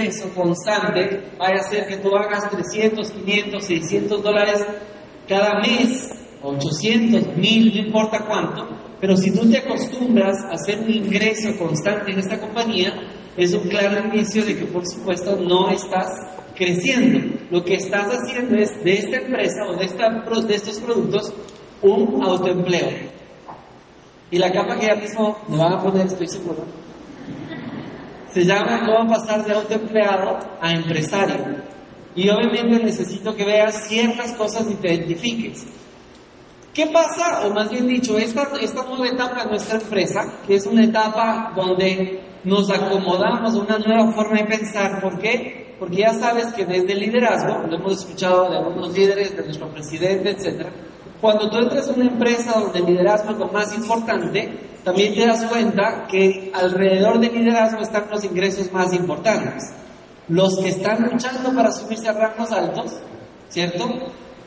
ingreso constante vaya a ser que tú hagas 300, 500, 600 dólares cada mes, 800, 1000, no importa cuánto, pero si tú te acostumbras a hacer un ingreso constante en esta compañía, es un claro indicio de que por supuesto no estás creciendo. Lo que estás haciendo es de esta empresa o de, esta, de estos productos un autoempleo. Y la capa que ya mismo me van a poner, estoy seguro, se llama cómo pasar de autoempleado a empresario. Y obviamente necesito que veas ciertas cosas y te identifiques. ¿Qué pasa? O más bien dicho, esta, esta nueva etapa de nuestra empresa, que es una etapa donde nos acomodamos a una nueva forma de pensar. ¿Por qué? Porque ya sabes que desde el liderazgo, lo hemos escuchado de algunos líderes, de nuestro presidente, etc. Cuando tú entras en una empresa donde el liderazgo es lo más importante, también te das cuenta que alrededor del liderazgo están los ingresos más importantes. Los que están luchando para subirse a rangos altos, ¿cierto?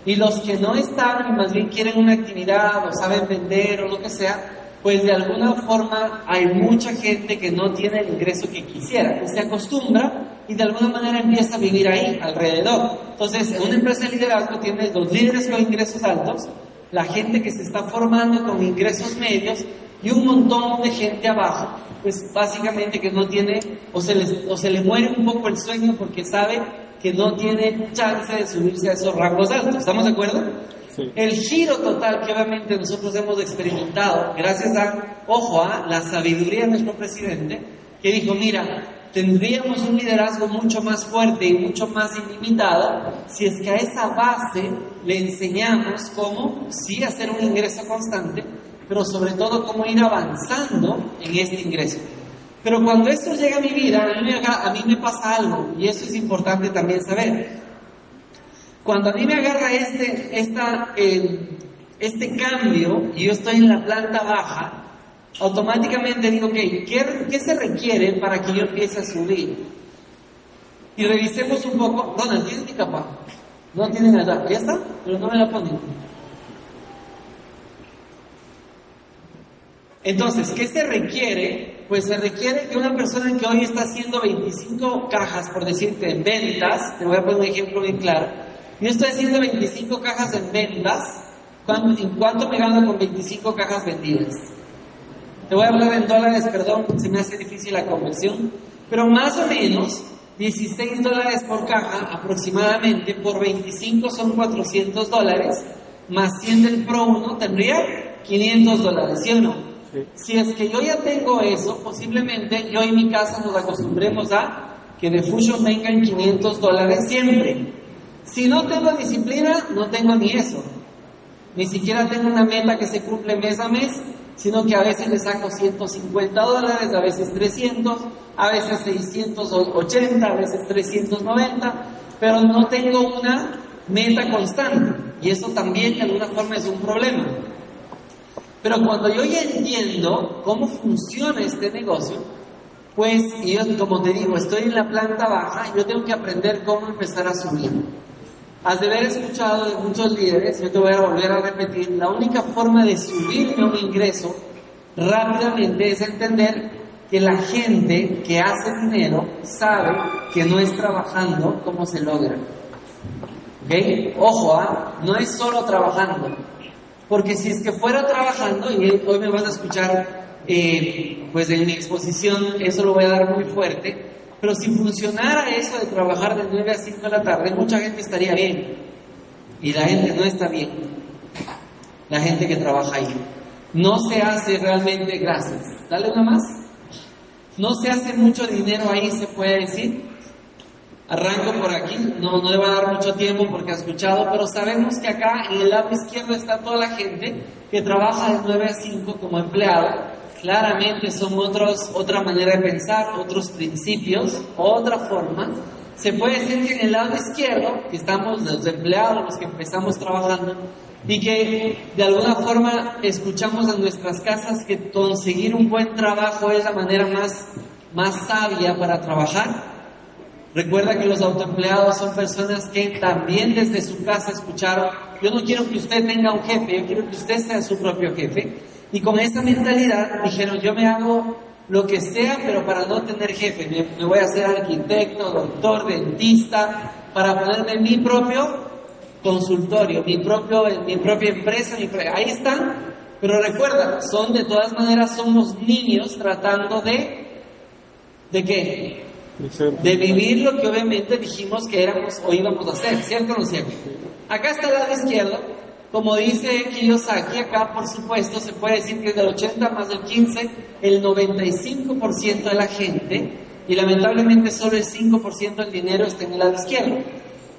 Y los que no están y más bien quieren una actividad o saben vender o lo que sea, pues de alguna forma hay mucha gente que no tiene el ingreso que quisiera, que se acostumbra y de alguna manera empieza a vivir ahí, alrededor. Entonces, en una empresa de liderazgo tienes los líderes con ingresos altos, la gente que se está formando con ingresos medios y un montón de gente abajo, pues básicamente que no tiene o se, o se le muere un poco el sueño porque sabe que no tiene chance de subirse a esos rangos altos. ¿Estamos de acuerdo? El giro total que obviamente nosotros hemos experimentado, gracias a, ojo, a la sabiduría de nuestro presidente, que dijo, mira, tendríamos un liderazgo mucho más fuerte y mucho más ilimitado si es que a esa base le enseñamos cómo sí hacer un ingreso constante, pero sobre todo cómo ir avanzando en este ingreso. Pero cuando esto llega a mi vida, a mí, me pasa algo, y eso es importante también saber. Cuando a mí me agarra este, esta, este cambio y yo estoy en la planta baja, automáticamente digo, ok, ¿qué, ¿qué, se requiere para que yo empiece a subir? Y revisemos un poco, Donald, ¿tienes mi capa? No tiene nada, ¿ya está? Pero no me la ponen. Entonces, ¿qué se requiere? Pues se requiere que una persona que hoy está haciendo 25 cajas, por decirte, en ventas, te voy a poner un ejemplo bien claro, yo estoy haciendo 25 cajas en ventas, ¿en cuánto me gano con 25 cajas vendidas? Te voy a hablar en dólares, perdón, se me hace difícil la conversión, pero más o menos 16 dólares por caja aproximadamente, por 25 son 400 dólares, más 100 del Pro 1 tendría 500 dólares, ¿sí o no? Si es que yo ya tengo eso, posiblemente yo en mi casa nos acostumbremos a que de Fusion vengan 500 dólares siempre. Si no tengo disciplina, no tengo ni eso. Ni siquiera tengo una meta que se cumple mes a mes, sino que a veces le saco 150 dólares, a veces 300, a veces 680, a veces 390, pero no tengo una meta constante. Y eso también de alguna forma es un problema. Pero cuando yo ya entiendo cómo funciona este negocio, pues, y yo como te digo, estoy en la planta baja, yo tengo que aprender cómo empezar a subir. Has de haber escuchado de muchos líderes, yo te voy a volver a repetir, la única forma de subir un ingreso rápidamente es entender que la gente que hace dinero sabe que no es trabajando como se logra. ¿Ok? Ojo, ¿ah? no es solo trabajando, porque si es que fuera trabajando, y hoy me van a escuchar, eh, pues en mi exposición, eso lo voy a dar muy fuerte, pero si funcionara eso de trabajar de 9 a 5 de la tarde, mucha gente estaría bien. Y la gente no está bien. La gente que trabaja ahí. No se hace realmente, gracias. Dale una más. No se hace mucho dinero ahí, se puede decir. Arranco por aquí, no, no le va a dar mucho tiempo porque ha escuchado, pero sabemos que acá en el lado izquierdo está toda la gente que trabaja de 9 a 5 como empleado. Claramente son otros, otra manera de pensar, otros principios, otra forma. Se puede decir que en el lado izquierdo, que estamos los empleados, los que empezamos trabajando, y que de alguna forma escuchamos en nuestras casas que conseguir un buen trabajo es la manera más, más sabia para trabajar Recuerda que los autoempleados son personas que también desde su casa escucharon, yo no quiero que usted tenga un jefe, yo quiero que usted sea su propio jefe. Y con esa mentalidad dijeron, yo me hago lo que sea, pero para no tener jefe. Me, voy a hacer arquitecto, doctor, dentista, para ponerme mi propio consultorio, mi, propio, mi propia empresa. ahí están, pero recuerda, son de todas maneras, somos niños tratando de, ¿de qué? De vivir lo que obviamente dijimos que éramos o íbamos a hacer, ¿cierto o no cierto? Acá está el lado izquierdo, como dice Kiyosaki, acá por supuesto se puede decir que del 80 más del 15, el 95% de la gente, y lamentablemente solo el 5% del dinero está en el lado izquierdo.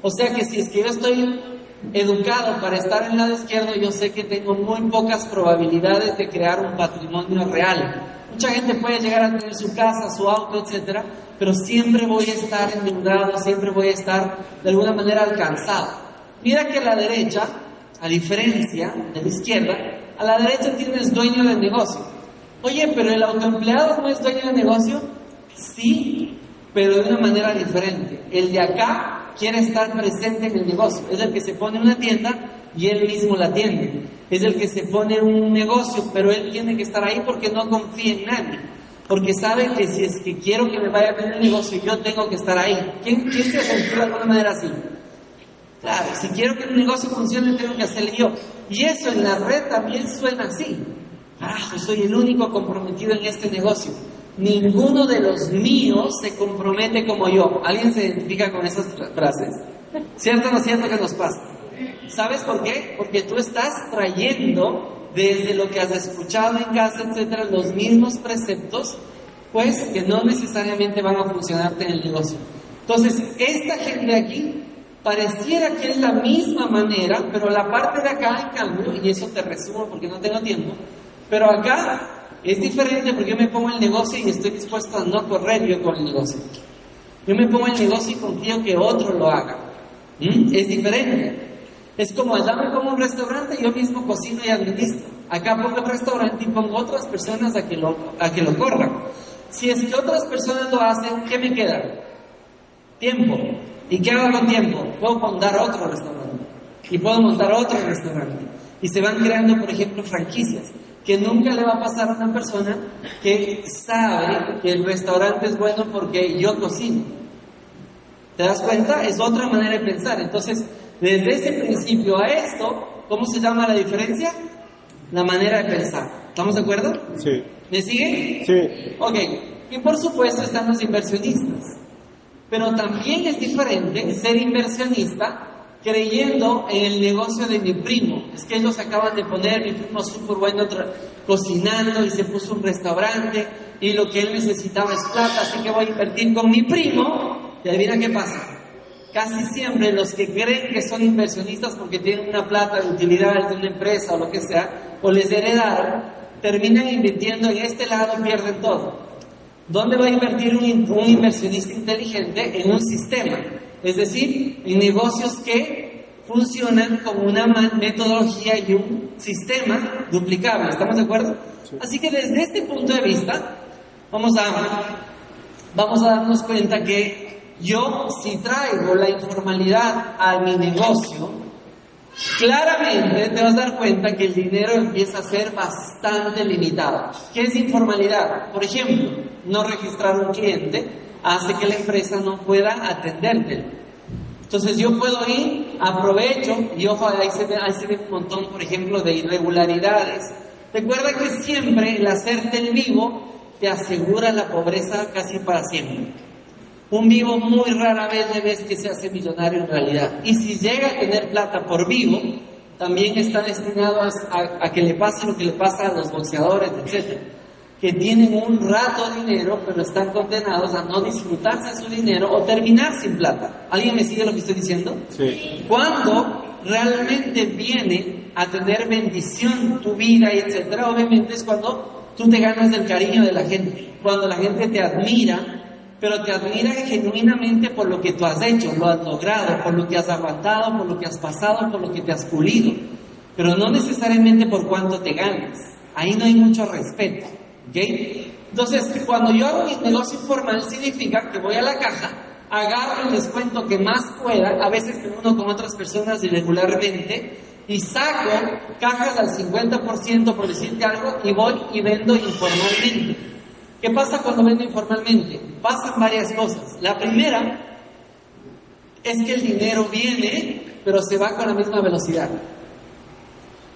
O sea que si es que yo estoy educado para estar en el lado izquierdo, yo sé que tengo muy pocas probabilidades de crear un patrimonio real. Mucha gente puede llegar a tener su casa, su auto, etcétera, pero siempre voy a estar endeudado, siempre voy a estar de alguna manera alcanzado. Mira que a la derecha a diferencia de la izquierda, a la derecha tienes dueño del negocio. Oye, pero el autoempleado no es dueño del negocio. Sí, pero de una manera diferente. El de acá quiere estar presente en el negocio. Es el que se pone una tienda y él mismo la atiende. Es el que se pone un negocio, pero él tiene que estar ahí porque no confía en nadie. Porque sabe que si es que quiero que me vaya a tener el negocio, yo tengo que estar ahí. ¿Quién, se sentido de alguna manera así? Claro, si quiero que un negocio funcione, tengo que hacerlo yo. Y eso en la red también suena así. Carajo, soy el único comprometido en este negocio. Ninguno de los míos se compromete como yo. ¿Alguien se identifica con esas frases? ¿Cierto o no cierto que nos pasa? ¿Sabes por qué? Porque tú estás trayendo desde lo que has escuchado en casa, etcétera, los mismos preceptos, pues que no necesariamente van a funcionarte en el negocio. Entonces, esta gente aquí Pareciera que es la misma manera, pero la parte de acá, en cambio, y eso te resumo porque no tengo tiempo, pero acá es diferente porque yo me pongo el negocio y estoy dispuesto a no correr yo con el negocio. Yo me pongo el negocio y confío que otro lo haga. ¿Mm? Es diferente. Es como allá me pongo un restaurante, yo mismo cocino y administro. Acá pongo el restaurante y pongo otras personas a que lo, a que lo corran. Si es que otras personas lo hacen, ¿qué me queda? Tiempo. ¿Y qué hago con tiempo? Puedo montar otro restaurante. Y puedo montar otro restaurante. Y se van creando, por ejemplo, franquicias. Que nunca le va a pasar a una persona que sabe que el restaurante es bueno porque yo cocino. ¿Te das cuenta? Es otra manera de pensar. Entonces, desde ese principio a esto, ¿cómo se llama la diferencia? La manera de pensar. ¿Estamos de acuerdo? Sí. ¿Me sigue? Sí. Ok. Y por supuesto están los inversionistas. Pero también es diferente ser inversionista creyendo en el negocio de mi primo. Es que ellos acaban de poner, mi primo súper bueno cocinando y se puso un restaurante y lo que él necesitaba es plata, así que voy a invertir con mi primo. Y adivina qué pasa. Casi siempre los que creen que son inversionistas porque tienen una plata de utilidades de una empresa o lo que sea, o les heredaron, terminan invirtiendo en este lado y pierden todo. ¿Dónde va a invertir un, inversionista inteligente? En un sistema, es decir, en negocios que funcionan con una metodología y un sistema duplicable. ¿Estamos de acuerdo? Así que desde este punto de vista, vamos a, vamos a darnos cuenta que yo, si traigo la informalidad a mi negocio, claramente te vas a dar cuenta que el dinero empieza a ser bastante limitado. ¿Qué es informalidad? Por ejemplo, no registrar un cliente hace que la empresa no pueda atenderte. Entonces yo puedo ir, aprovecho, y ojo, ahí se, ve, ahí se ve un montón, por ejemplo, de irregularidades. Recuerda que siempre el hacerte el vivo te asegura la pobreza casi para siempre. Un vivo muy rara vez le ves que se hace millonario en realidad. Y si llega a tener plata por vivo, también está destinado a, a que le pase lo que le pasa a los boxeadores, etc que tienen un rato de dinero, pero están condenados a no disfrutarse de su dinero o terminar sin plata. ¿Alguien me sigue lo que estoy diciendo? Sí. Cuando realmente viene a tener bendición tu vida etcétera, obviamente es cuando tú te ganas el cariño de la gente, cuando la gente te admira, pero te admira genuinamente por lo que tú has hecho, lo has logrado, por lo que has aguantado, por lo que has pasado, por lo que te has pulido, pero no necesariamente por cuánto te ganas. Ahí no hay mucho respeto. Entonces, cuando yo hago mi negocio informal, significa que voy a la caja, agarro el descuento que más pueda, a veces me uno con otras personas irregularmente, y saco cajas al 50% por decirte algo, y voy y vendo informalmente. ¿Qué pasa cuando vendo informalmente? Pasan varias cosas. La primera es que el dinero viene, pero se va con la misma velocidad.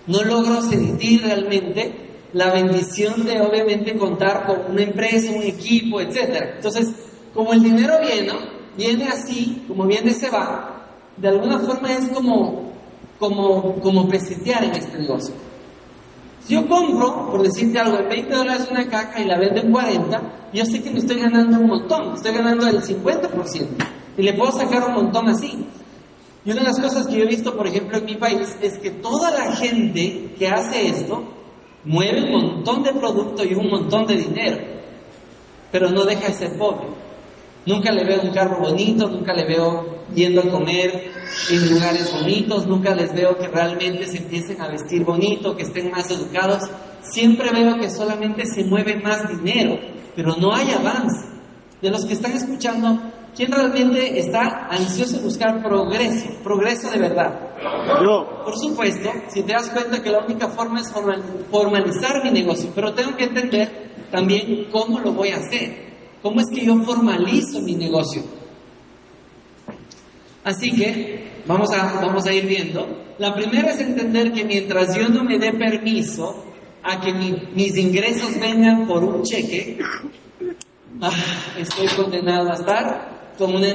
No logro sentir realmente la bendición de obviamente contar con una empresa, un equipo, etc. Entonces, como el dinero viene, viene así, como viene se va, de alguna forma es como, como, como pesetear en este negocio. Si yo compro, por decirte algo, en 20 dólares una caja y la vendo en 40, yo sé que me estoy ganando un montón, estoy ganando el 50%. Y le puedo sacar un montón así. Y una de las cosas que yo he visto, por ejemplo, en mi país, es que toda la gente que hace esto mueve un montón de producto y un montón de dinero, pero no deja de ser pobre. Nunca le veo un carro bonito, nunca le veo yendo a comer en lugares bonitos, nunca les veo que realmente se empiecen a vestir bonito, que estén más educados. Siempre veo que solamente se mueve más dinero, pero no hay avance. De los que están escuchando, ¿quién realmente está ansioso de buscar progreso, progreso de verdad? Yo. Por supuesto, si te das cuenta que la única forma es formalizar mi negocio, pero tengo que entender también cómo lo voy a hacer. ¿Cómo es que yo formalizo mi negocio? Así que vamos a, vamos a ir viendo. La primera es entender que mientras yo no me dé permiso a que mis ingresos vengan por un cheque, ah, estoy condenado a estar con una,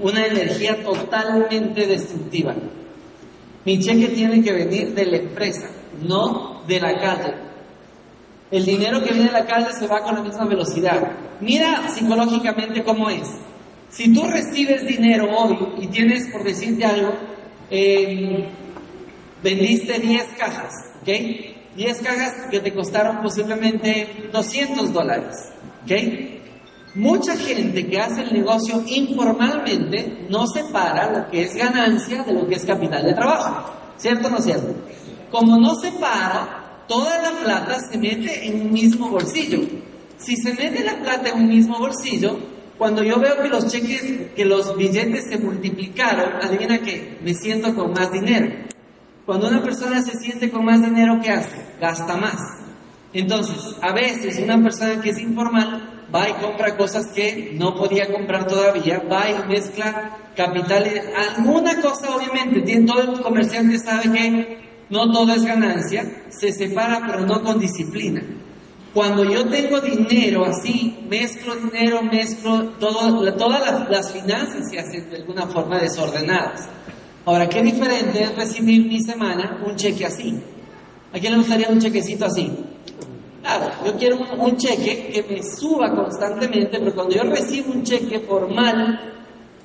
una energía totalmente destructiva. Mi cheque tiene que venir de la empresa, no de la calle. El dinero que viene de la calle se va con la misma velocidad. Mira psicológicamente cómo es. Si tú recibes dinero hoy y tienes, por decirte algo, eh, vendiste 10 cajas, ¿ok? 10 cajas que te costaron posiblemente 200 dólares, ¿ok? Mucha gente que hace el negocio informalmente no separa lo que es ganancia de lo que es capital de trabajo, ¿cierto o no cierto? Como no separa, toda la plata se mete en un mismo bolsillo. Si se mete la plata en un mismo bolsillo, cuando yo veo que los cheques, que los billetes se multiplicaron, adivina que me siento con más dinero. Cuando una persona se siente con más dinero, ¿qué hace? Gasta más. Entonces, a veces una persona que es informal va y compra cosas que no podía comprar todavía, va y mezcla capitales, alguna cosa obviamente, tiene, todo el comerciante sabe que no todo es ganancia, se separa pero no con disciplina. Cuando yo tengo dinero así, mezclo dinero, mezclo todo, todas las, finanzas se hacen de alguna forma desordenadas. Ahora, qué diferente es recibir mi semana un cheque así. ¿A quién le gustaría un chequecito así? Claro, yo quiero un, cheque que me suba constantemente, pero cuando yo recibo un cheque formal,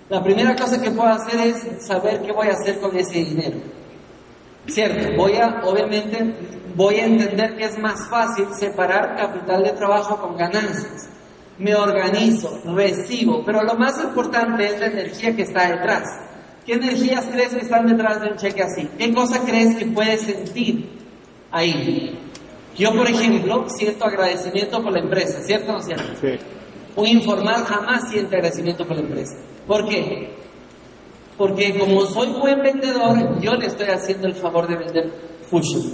la primera cosa que puedo hacer es saber qué voy a hacer con ese dinero. ¿Cierto? Voy a, obviamente, voy a entender que es más fácil separar capital de trabajo con ganancias. Me organizo, recibo, pero lo más importante es la energía que está detrás. ¿Qué energías crees que están detrás de un cheque así? ¿Qué cosa crees que puedes sentir ahí? Yo, por ejemplo, siento agradecimiento por la empresa, ¿cierto o no cierto? Sí. Un informal jamás siente agradecimiento por la empresa. ¿Por qué? Porque como soy buen vendedor, yo le estoy haciendo el favor de vender Fusion.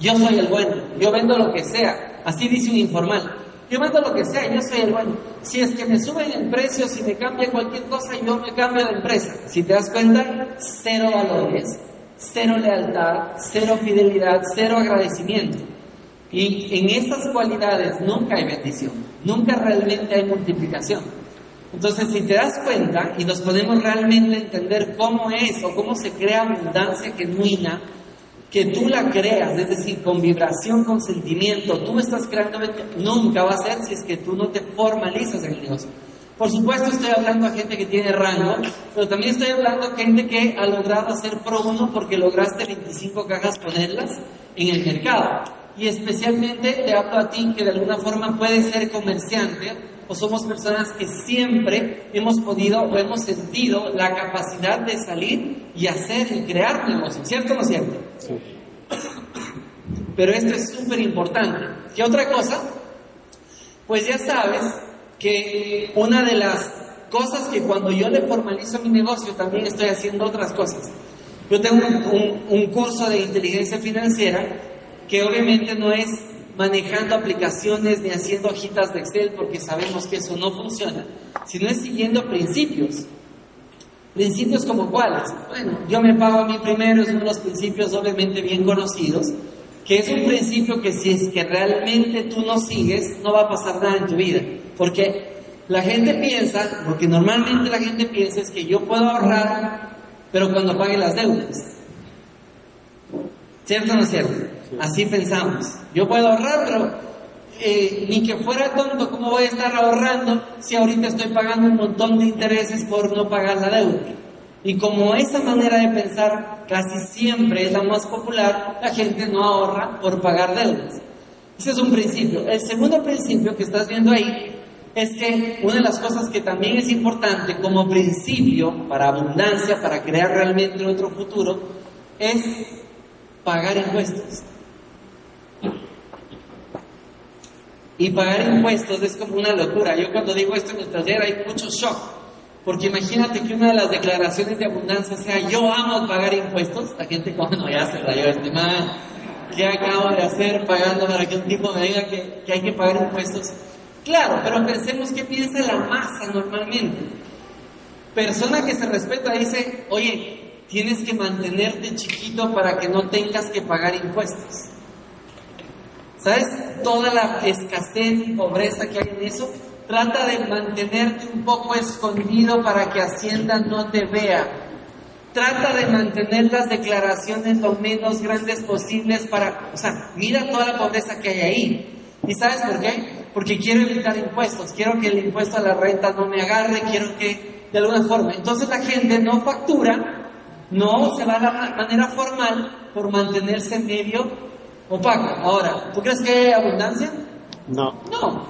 Yo soy el bueno, yo vendo lo que sea. Así dice un informal. Yo vendo lo que sea, yo soy el bueno. Si es que me suben el precio, si me cambia cualquier cosa, yo me cambio de empresa. Si te das cuenta, cero valores, cero lealtad, cero fidelidad, cero agradecimiento. Y en estas cualidades nunca hay bendición, nunca realmente hay multiplicación. Entonces, si te das cuenta y nos podemos realmente entender cómo es o cómo se crea abundancia genuina, que tú la creas, es decir, con vibración, con sentimiento, tú estás creando, nunca va a ser si es que tú no te formalizas en negocio. Por supuesto estoy hablando a gente que tiene rango, pero también estoy hablando a gente que ha logrado hacer pro uno porque lograste 25 cajas ponerlas en el mercado. Y especialmente te hablo a ti que de alguna forma puedes ser comerciante o somos personas que siempre hemos podido o hemos sentido la capacidad de salir y hacer y crear negocios, ¿cierto o no cierto? Sí. Pero esto es súper importante. ¿Qué otra cosa? Pues ya sabes que una de las cosas que cuando yo le formalizo mi negocio también estoy haciendo otras cosas. Yo tengo un, un curso de inteligencia financiera que obviamente no es manejando aplicaciones ni haciendo hojitas de Excel porque sabemos que eso no funciona, sino es siguiendo principios. Principios como cuáles? Bueno, yo me pago a mí primero, es uno de los principios obviamente bien conocidos, que es un principio que si es que realmente tú no sigues, no va a pasar nada en tu vida. Porque la gente piensa, porque normalmente la gente piensa es que yo puedo ahorrar, pero cuando pague las deudas. ¿Cierto o no es cierto? Así pensamos. Yo puedo ahorrar, pero eh, ni que fuera tonto, ¿cómo voy a estar ahorrando si ahorita estoy pagando un montón de intereses por no pagar la deuda? Y como esa manera de pensar casi siempre es la más popular, la gente no ahorra por pagar deudas. Ese es un principio. El segundo principio que estás viendo ahí es que una de las cosas que también es importante como principio para abundancia, para crear realmente otro futuro, es pagar impuestos. Y pagar impuestos es como una locura. Yo cuando digo esto en el taller hay mucho shock. Porque imagínate que una de las declaraciones de abundancia sea yo amo pagar impuestos. La gente como no, ya se rayó man. ¿Qué acabo de hacer pagando para que un tipo me diga que hay que pagar impuestos? Claro, pero pensemos qué piensa la masa normalmente. Persona que se respeta dice, oye, tienes que mantenerte chiquito para que no tengas que pagar impuestos. ¿Sabes? Toda la escasez y pobreza que hay en eso, trata de mantenerte un poco escondido para que Hacienda no te vea. Trata de mantener las declaraciones lo menos grandes posibles para, o sea, mira toda la pobreza que hay ahí. ¿Y sabes por qué? Porque quiero evitar impuestos, quiero que el impuesto a la renta no me agarre, quiero que de alguna forma. Entonces la gente no factura no se va la manera formal por mantenerse medio opaco. Ahora, ¿tú crees que hay abundancia? No. No.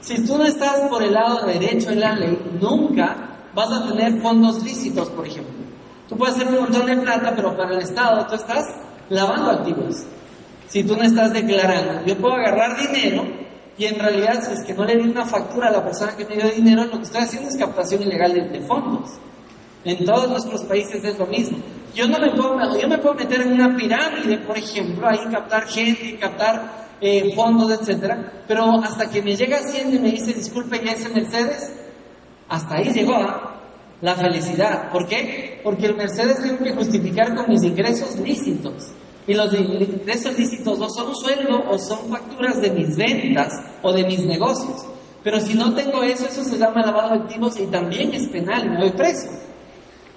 Si tú no estás por el lado derecho de la ley, nunca vas a tener fondos lícitos, por ejemplo. Tú puedes hacer un montón de plata, pero para el Estado tú estás lavando activos. Si tú no estás declarando, yo puedo agarrar dinero y en realidad, si es que no le di una factura a la persona que me dio dinero, lo que estoy haciendo es captación ilegal de fondos. En todos nuestros países es lo mismo. Yo no me puedo, yo me puedo meter en una pirámide, por ejemplo, ahí captar gente, captar eh, fondos, etcétera, pero hasta que me llega Hacienda y me dice, disculpe, ya ese Mercedes, hasta ahí llegó ¿ah? la felicidad. ¿Por qué? Porque el Mercedes tengo que justificar con mis ingresos lícitos. Y los ingresos lícitos o son sueldo o son facturas de mis ventas o de mis negocios. Pero si no tengo eso, eso se llama lavado de activos y también es penal me voy preso.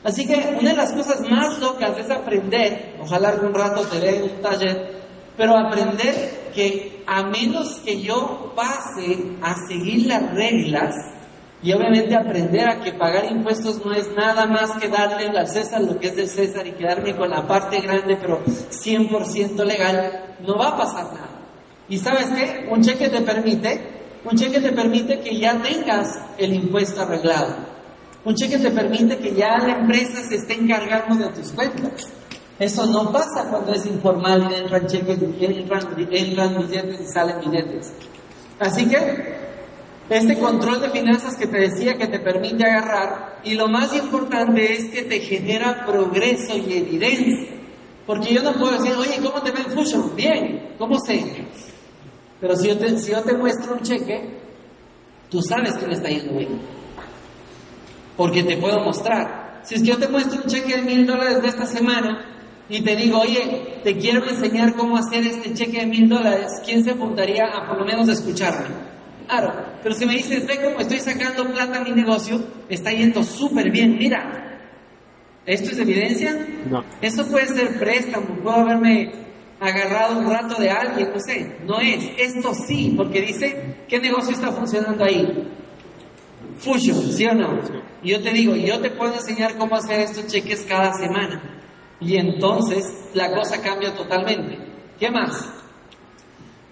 Así que una de las cosas más locas es aprender, ojalá algún rato te dé un taller, pero aprender que a menos que yo pase a seguir las reglas, y obviamente aprender a que pagar impuestos no es nada más que darle al César lo que es del César y quedarme con la parte grande, pero 100% legal, no va a pasar nada. ¿Y sabes qué? Un cheque te permite, un cheque te permite que ya tengas el impuesto arreglado. Un cheque te permite que ya la empresa se esté encargando de tus cuentas. Eso no pasa cuando es informal y entran cheques, entran, billetes y salen billetes. Así que este control de finanzas que te decía que te permite agarrar y lo más importante es que te genera progreso y evidencia. Porque yo no puedo decir, oye, ¿cómo te va en Fusion? Bien, ¿cómo sé? Pero si yo, te, si yo te muestro un cheque, tú sabes que me está yendo bien porque te puedo mostrar. Si es que yo te muestro un cheque de mil dólares de esta semana y te digo, oye, te quiero enseñar cómo hacer este cheque de mil dólares, ¿quién se apuntaría a por lo menos escucharme? Claro, pero si me dices, ve cómo estoy sacando plata a mi negocio, está yendo súper bien, mira. ¿Esto es evidencia? No. Esto puede ser préstamo, puedo haberme agarrado un rato de alguien, no sé, no es. Esto sí, porque dice, ¿qué negocio está funcionando ahí? Fusion, ¿sí o no? Yo te digo, yo te puedo enseñar cómo hacer estos cheques cada semana. Y entonces la cosa cambia totalmente. ¿Qué más?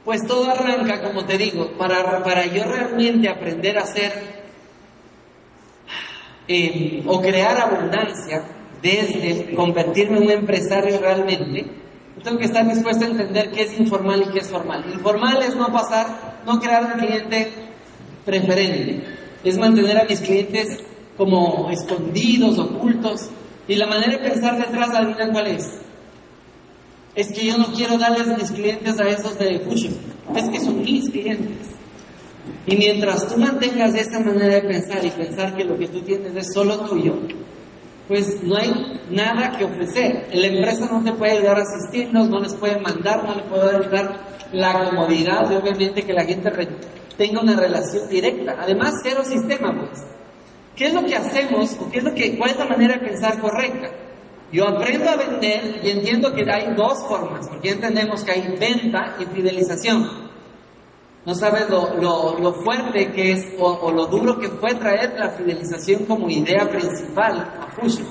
Pues todo arranca, como te digo, para, para yo realmente aprender a hacer eh, o crear abundancia desde convertirme en un empresario realmente, tengo que estar dispuesto a entender qué es informal y qué es formal. Informal es no pasar, no crear un cliente preferente es mantener a mis clientes como escondidos, ocultos. Y la manera de pensar detrás, ¿adivina cuál es? Es que yo no quiero darles mis clientes a esos de Fusion. es que son mis clientes. Y mientras tú mantengas esa manera de pensar y pensar que lo que tú tienes es solo tuyo, pues no hay nada que ofrecer. La empresa no te puede ayudar a asistirnos, no les puede mandar, no le puede dar la comodidad de obviamente que la gente tenga una relación directa. Además, cero sistema, pues. ¿Qué es lo que hacemos o qué es lo que, cuál es la manera de pensar correcta? Yo aprendo a vender y entiendo que hay dos formas, porque entendemos que hay venta y fidelización. No sabes lo, fuerte que es o, lo duro que fue traer la fidelización como idea principal a Fusion.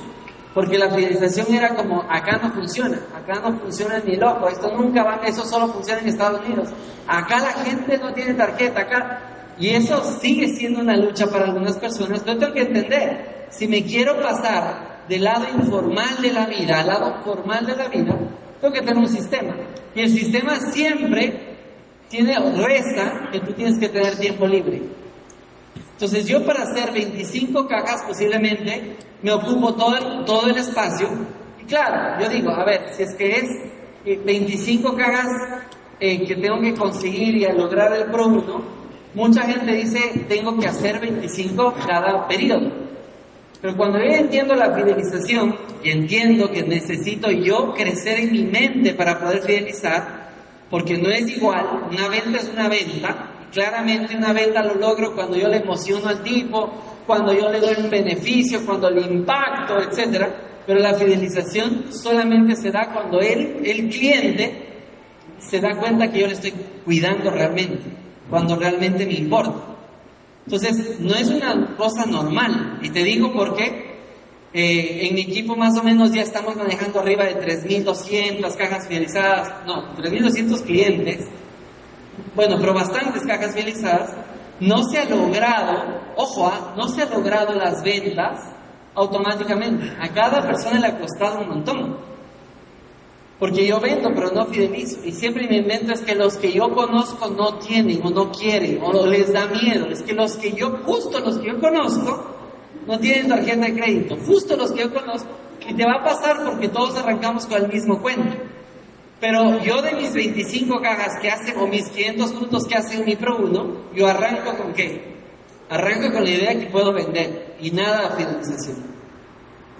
Porque la fidelización era como, acá no funciona, acá no funciona ni loco, esto nunca va, eso solo funciona en Estados Unidos. Acá la gente no tiene tarjeta, acá. Y eso sigue siendo una lucha para algunas personas, pero tengo que entender, si me quiero pasar del lado informal de la vida al lado formal de la vida, tengo que tener un sistema. Y el sistema siempre tiene reza que tú tienes que tener tiempo libre. Entonces yo para hacer 25 cajas posiblemente me ocupo todo el, todo el espacio. Y claro, yo digo, a ver, si es que es 25 eh, cajas eh, que tengo que conseguir y lograr el producto, mucha gente dice, tengo que hacer 25 cada periodo. Pero cuando yo entiendo la fidelización y entiendo que necesito yo crecer en mi mente para poder fidelizar, porque no es igual, una venta es una venta, claramente una venta lo logro cuando yo le emociono al tipo, cuando yo le doy un beneficio, cuando le impacto, etc. Pero la fidelización solamente se da cuando él, el cliente, se da cuenta que yo le estoy cuidando realmente, cuando realmente me importa. Entonces, no es una cosa normal. Y te digo por qué, eh, en mi equipo más o menos ya estamos manejando arriba de 3.200 cajas fidelizadas, no, 3.200 clientes, bueno, pero bastantes cajas fidelizadas. No se ha logrado, ojo, ah, no se ha logrado las ventas automáticamente. A cada persona le ha costado un montón. Porque yo vendo, pero no fidelizo. Y siempre me invento es que los que yo conozco no tienen o no quieren o les da miedo. Es que los que yo, justo los que yo conozco, no tienen tarjeta de crédito, justo los que yo conozco, y te va a pasar porque todos arrancamos con el mismo cuento. Pero yo de mis 25 cajas que hacen, o mis 500 puntos que hacen mi Pro 1, yo arranco con qué? Arranco con la idea que puedo vender y nada de fidelización.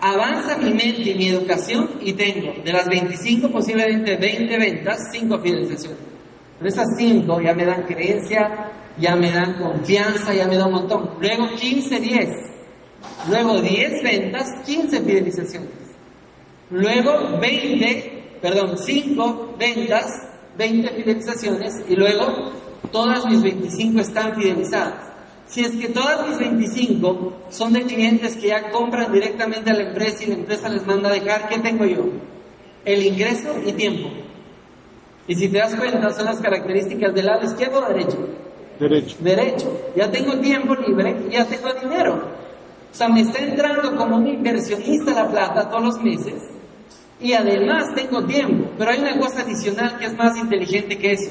Avanza mi mente y mi educación y tengo de las 25 posiblemente 20 ventas, 5 fidelizaciones. Pero esas 5 ya me dan creencia, ya me dan confianza, ya me dan un montón. Luego 15, 10 Luego 10 ventas, 15 fidelizaciones. Luego 20, perdón, 5 ventas, 20 fidelizaciones y luego todas mis 25 están fidelizadas. Si es que todas mis 25 son de clientes que ya compran directamente a la empresa y la empresa les manda a dejar, ¿qué tengo yo? El ingreso y tiempo. Y si te das cuenta, son las características del lado izquierdo o derecho. Derecho. Derecho. Ya tengo tiempo libre y ya tengo dinero. O sea, me está entrando como un inversionista la plata todos los meses y además tengo tiempo. Pero hay una cosa adicional que es más inteligente que eso.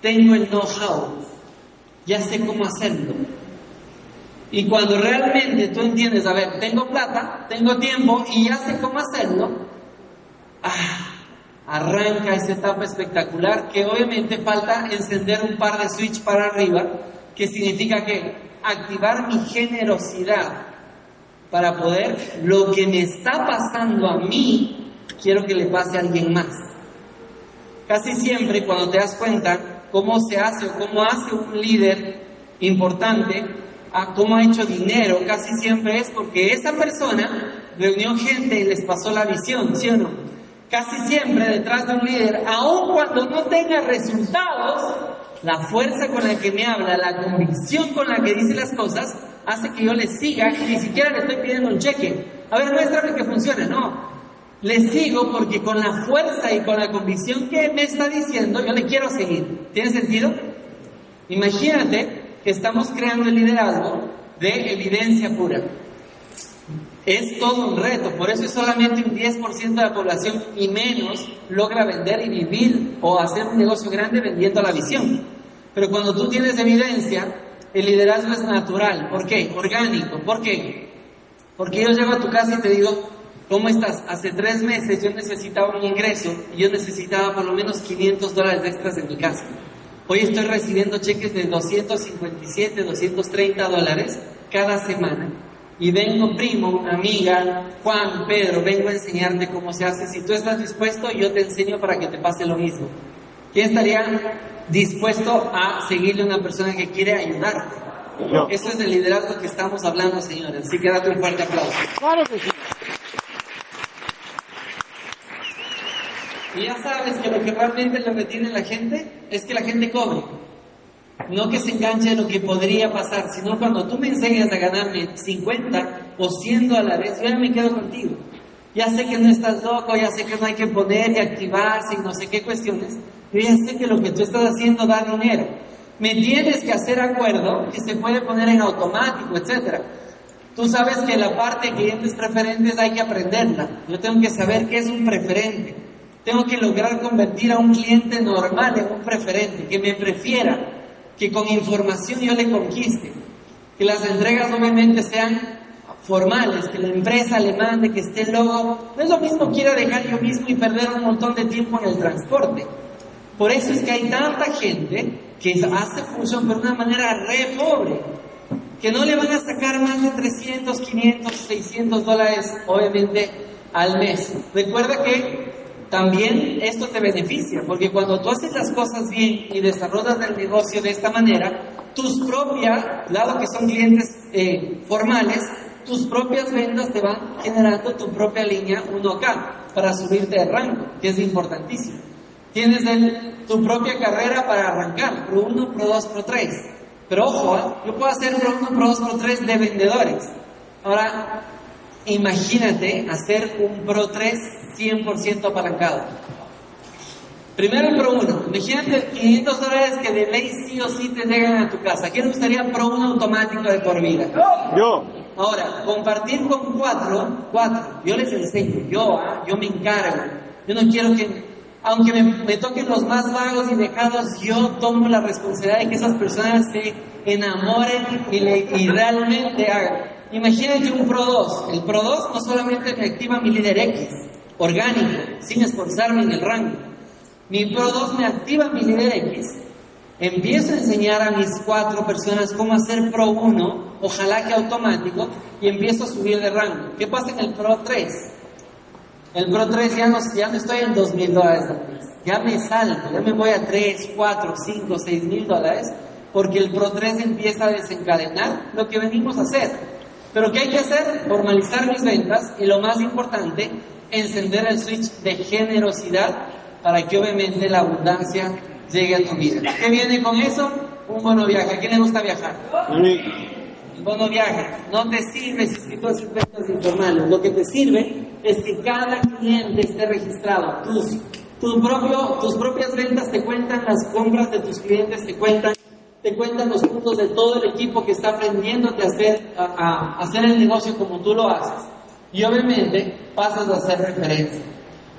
Tengo el know-how. Ya sé cómo hacerlo. Y cuando realmente tú entiendes, a ver, tengo plata, tengo tiempo y ya sé cómo hacerlo, ah, arranca esa etapa espectacular que obviamente falta encender un par de switch para arriba, que significa que activar mi generosidad para poder lo que me está pasando a mí, quiero que le pase a alguien más. Casi siempre cuando te das cuenta cómo se hace o cómo hace un líder importante, cómo ha hecho dinero, casi siempre es porque esa persona reunió gente y les pasó la visión, ¿sí o no? Casi siempre detrás de un líder, aun cuando no tenga resultados, la fuerza con la que me habla, la convicción con la que dice las cosas, hace que yo le siga y ni siquiera le estoy pidiendo un cheque. A ver, muéstrame que funciona. No, le sigo porque con la fuerza y con la convicción que me está diciendo, yo le quiero seguir. ¿Tiene sentido? Imagínate que estamos creando el liderazgo de evidencia pura. Es todo un reto, por eso solamente un 10% de la población y menos logra vender y vivir o hacer un negocio grande vendiendo la visión. Pero cuando tú tienes evidencia, el liderazgo es natural. ¿Por qué? Orgánico. ¿Por qué? Porque yo llego a tu casa y te digo, ¿cómo estás? Hace tres meses yo necesitaba un ingreso y yo necesitaba por lo menos 500 dólares extras en mi casa. Hoy estoy recibiendo cheques de 257, 230 dólares cada semana. Y vengo, primo, amiga, Juan, Pedro, vengo a enseñarte cómo se hace. Si tú estás dispuesto, yo te enseño para que te pase lo mismo. ¿Quién estaría dispuesto a seguirle a una persona que quiere ayudarte? Eso es el liderazgo que estamos hablando, señores. Así que date un fuerte aplauso. Claro que sí. Y ya sabes que lo que realmente lo retiene la gente es que la gente cobre. No que se enganche a lo que podría pasar, sino cuando tú me enseñas a ganarme 50 o 100 dólares, yo ya me quedo contigo. Ya sé que no estás loco, ya sé que no hay que poner y activarse y no sé qué cuestiones. Yo ya sé que lo que tú estás haciendo da dinero. Me tienes que hacer acuerdo que se puede poner en automático, etc. Tú sabes que la parte de clientes preferentes hay que aprenderla. Yo tengo que saber qué es un preferente. Tengo que lograr convertir a un cliente normal en un preferente, que me prefiera, que con información yo le conquiste, que las entregas obviamente sean formales, que la empresa le mande, que esté el logo. No es lo mismo quiera dejar yo mismo y perder un montón de tiempo en el transporte. Por eso es que hay tanta gente que hace función de una manera re pobre, que no le van a sacar más de 300, 500, 600 dólares, obviamente, al mes. Recuerda que también esto te beneficia, porque cuando tú haces las cosas bien y desarrollas el negocio de esta manera, tus propias, dado que son clientes eh, formales, tus propias ventas te van generando tu propia línea 1K para subirte de rango, que es importantísimo. Tienes tu propia carrera para arrancar, Pro 1, Pro 2, Pro 3. Pero ojo, ¿eh? yo puedo hacer Pro 1, Pro 2, Pro 3 de vendedores. Ahora, imagínate hacer un Pro 3 100% apalancado. Primero el Pro 1. Imagínate 500 dólares que de ley sí o sí te llegan a tu casa. ¿Quién gustaría Pro 1 automático de por vida? Yo. Ahora, compartir con cuatro, cuatro. Yo les enseño, yo, ¿ah? yo me encargo. Yo no quiero que, aunque me, toquen los más vagos y dejados, yo tomo la responsabilidad de que esas personas se enamoren y, y realmente hagan. Imagínate un Pro 2. El Pro 2 no solamente me activa mi líder X, orgánico, sin esforzarme en el rango. Mi Pro 2 me activa mi líder X. Empiezo a enseñar a mis cuatro personas cómo hacer Pro 1, ojalá que automático, y empiezo a subir de rango. ¿Qué pasa en el Pro 3? El Pro 3 ya no, ya no estoy en 2 mil dólares. Ya me salgo, ya me voy a 3, 4, 5, 6 mil dólares, porque el Pro 3 empieza a desencadenar lo que venimos a hacer. Pero ¿qué hay que hacer? Formalizar mis ventas y lo más importante, encender el switch de generosidad para que obviamente la abundancia llegue a tu vida. ¿Qué viene con eso? Un bono viaje. ¿A quién le gusta viajar? El bono viaje. No te sirve si tú haces ventas informales. Lo que te sirve es que cada cliente esté registrado. Tus, tu propio, tus propias ventas te cuentan, las compras de tus clientes te cuentan, te cuentan los puntos de todo el equipo que está aprendiéndote a hacer, a, a hacer el negocio como tú lo haces. Y obviamente pasas a hacer referencia.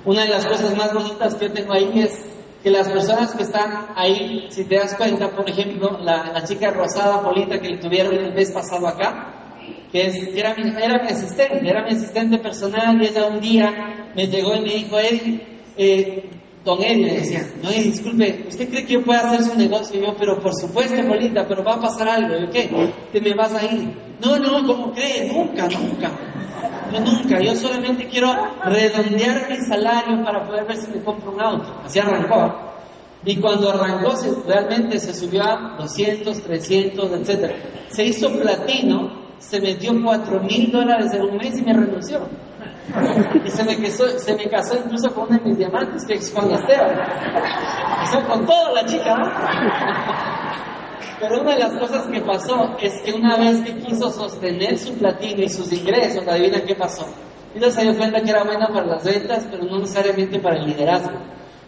Una de las cosas más bonitas que yo tengo ahí es que las personas que están ahí, si te das cuenta, por ejemplo, la, chica rosada Polita que le tuvieron el mes pasado acá, que, es, era, mi, asistente, era mi asistente personal, y ella un día me llegó y me dijo, él, eh, don Eddie, me decía, no, disculpe, ¿usted cree que yo pueda hacer su negocio? Yo, pero por supuesto, Polita, pero va a pasar algo, ¿y qué? ¿Te me vas a ir? No, no, ¿cómo cree? Nunca, nunca. Yo nunca, yo solamente quiero redondear mi salario para poder ver si me compro un auto. Así arrancó. Y cuando arrancó, realmente se subió a 200, 300, etc. Se hizo platino, se metió 4 mil dólares en un mes y me renunció. Y se me, casó, se me casó incluso con uno de mis diamantes, que es Juan Esteban. Sea, con toda la chica, pero una de las cosas que pasó es que una vez que quiso sostener su platino y sus ingresos, adivina qué pasó. Ella se dio cuenta que era buena para las ventas, pero no necesariamente para el liderazgo.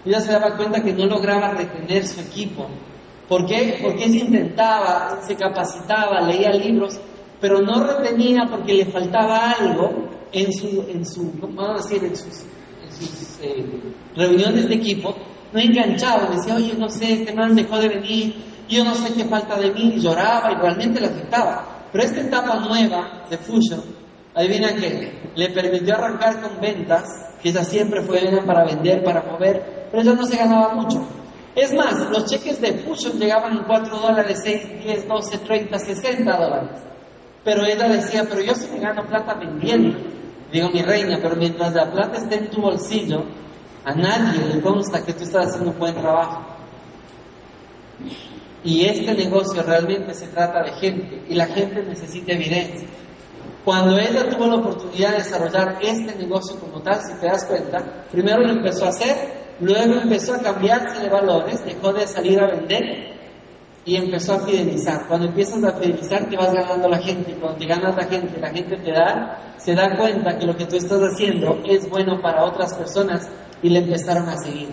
Ella se daba cuenta que no lograba retener su equipo. ¿Por qué? Porque ella intentaba, se capacitaba, leía libros, pero no retenía porque le faltaba algo en su, en su vamos decir, en sus, eh, reuniones de equipo. No enganchaba, decía, oye, no sé, este man dejó de venir, yo no sé qué falta de mí, lloraba y realmente le afectaba. Pero esta etapa nueva de Fusion, adivina qué, le permitió arrancar con ventas, que ella siempre fue para vender, para mover, pero ella no se ganaba mucho. Es más, los cheques de Fusion llegaban en 4 dólares, 6, 10, 12, 30, 60 dólares. Pero ella decía, pero yo sí me gano plata vendiendo. Digo, mi reina, pero mientras la plata esté en tu bolsillo, a nadie le consta que tú estás haciendo un buen trabajo. Y este negocio realmente se trata de gente y la gente necesita evidencia. Cuando ella tuvo la oportunidad de desarrollar este negocio como tal, si te das cuenta, primero lo empezó a hacer, luego empezó a cambiarse de valores, dejó de salir a vender y empezó a fidelizar. Cuando empiezas a fidelizar te vas ganando la gente cuando te ganas la gente, la gente te da, se da cuenta que lo que tú estás haciendo es bueno para otras personas y le empezaron a seguir.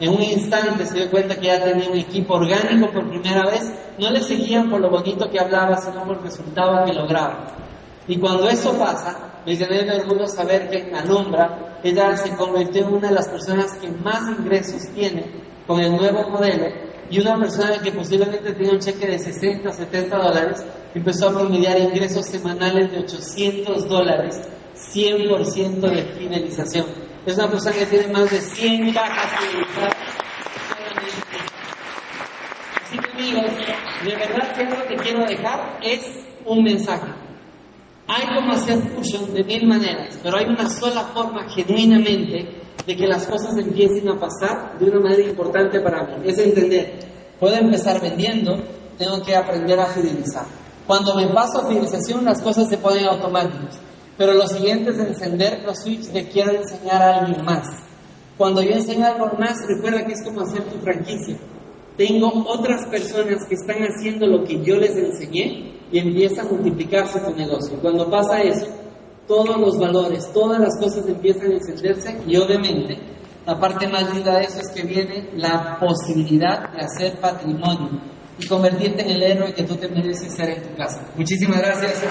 En un instante se dio cuenta que ya tenía un equipo orgánico por primera vez, no le seguían por lo bonito que hablaba, sino por el resultado que lograba. Y cuando eso pasa, llené de orgullo saber que en Alumbra ella se convirtió en una de las personas que más ingresos tiene con el nuevo modelo y una persona que posiblemente tenía un cheque de 60, 70 dólares empezó a promediar ingresos semanales de 800 dólares, 100% de fidelización. Es una persona que tiene más de 100 cajas fidelizadas. Así que amigos, de verdad que lo que quiero dejar es un mensaje. Hay como hacer fusion de mil maneras, pero hay una sola forma genuinamente de que las cosas empiecen a pasar de una manera importante para mí. Es entender, puedo empezar vendiendo, tengo que aprender a fidelizar. Cuando me paso a fidelización, las cosas se ponen automáticas. Pero lo siguiente es encender los switches que quiero enseñar a alguien más. Cuando yo enseño algo más, recuerda que es como hacer tu franquicia. Tengo otras personas que están haciendo lo que yo les enseñé y empieza a multiplicarse tu negocio. Cuando pasa eso, todos los valores, todas las cosas empiezan a encenderse y obviamente la parte más linda de eso es que viene la posibilidad de hacer patrimonio y convertirte en el héroe que tú te mereces ser en tu casa. Muchísimas gracias.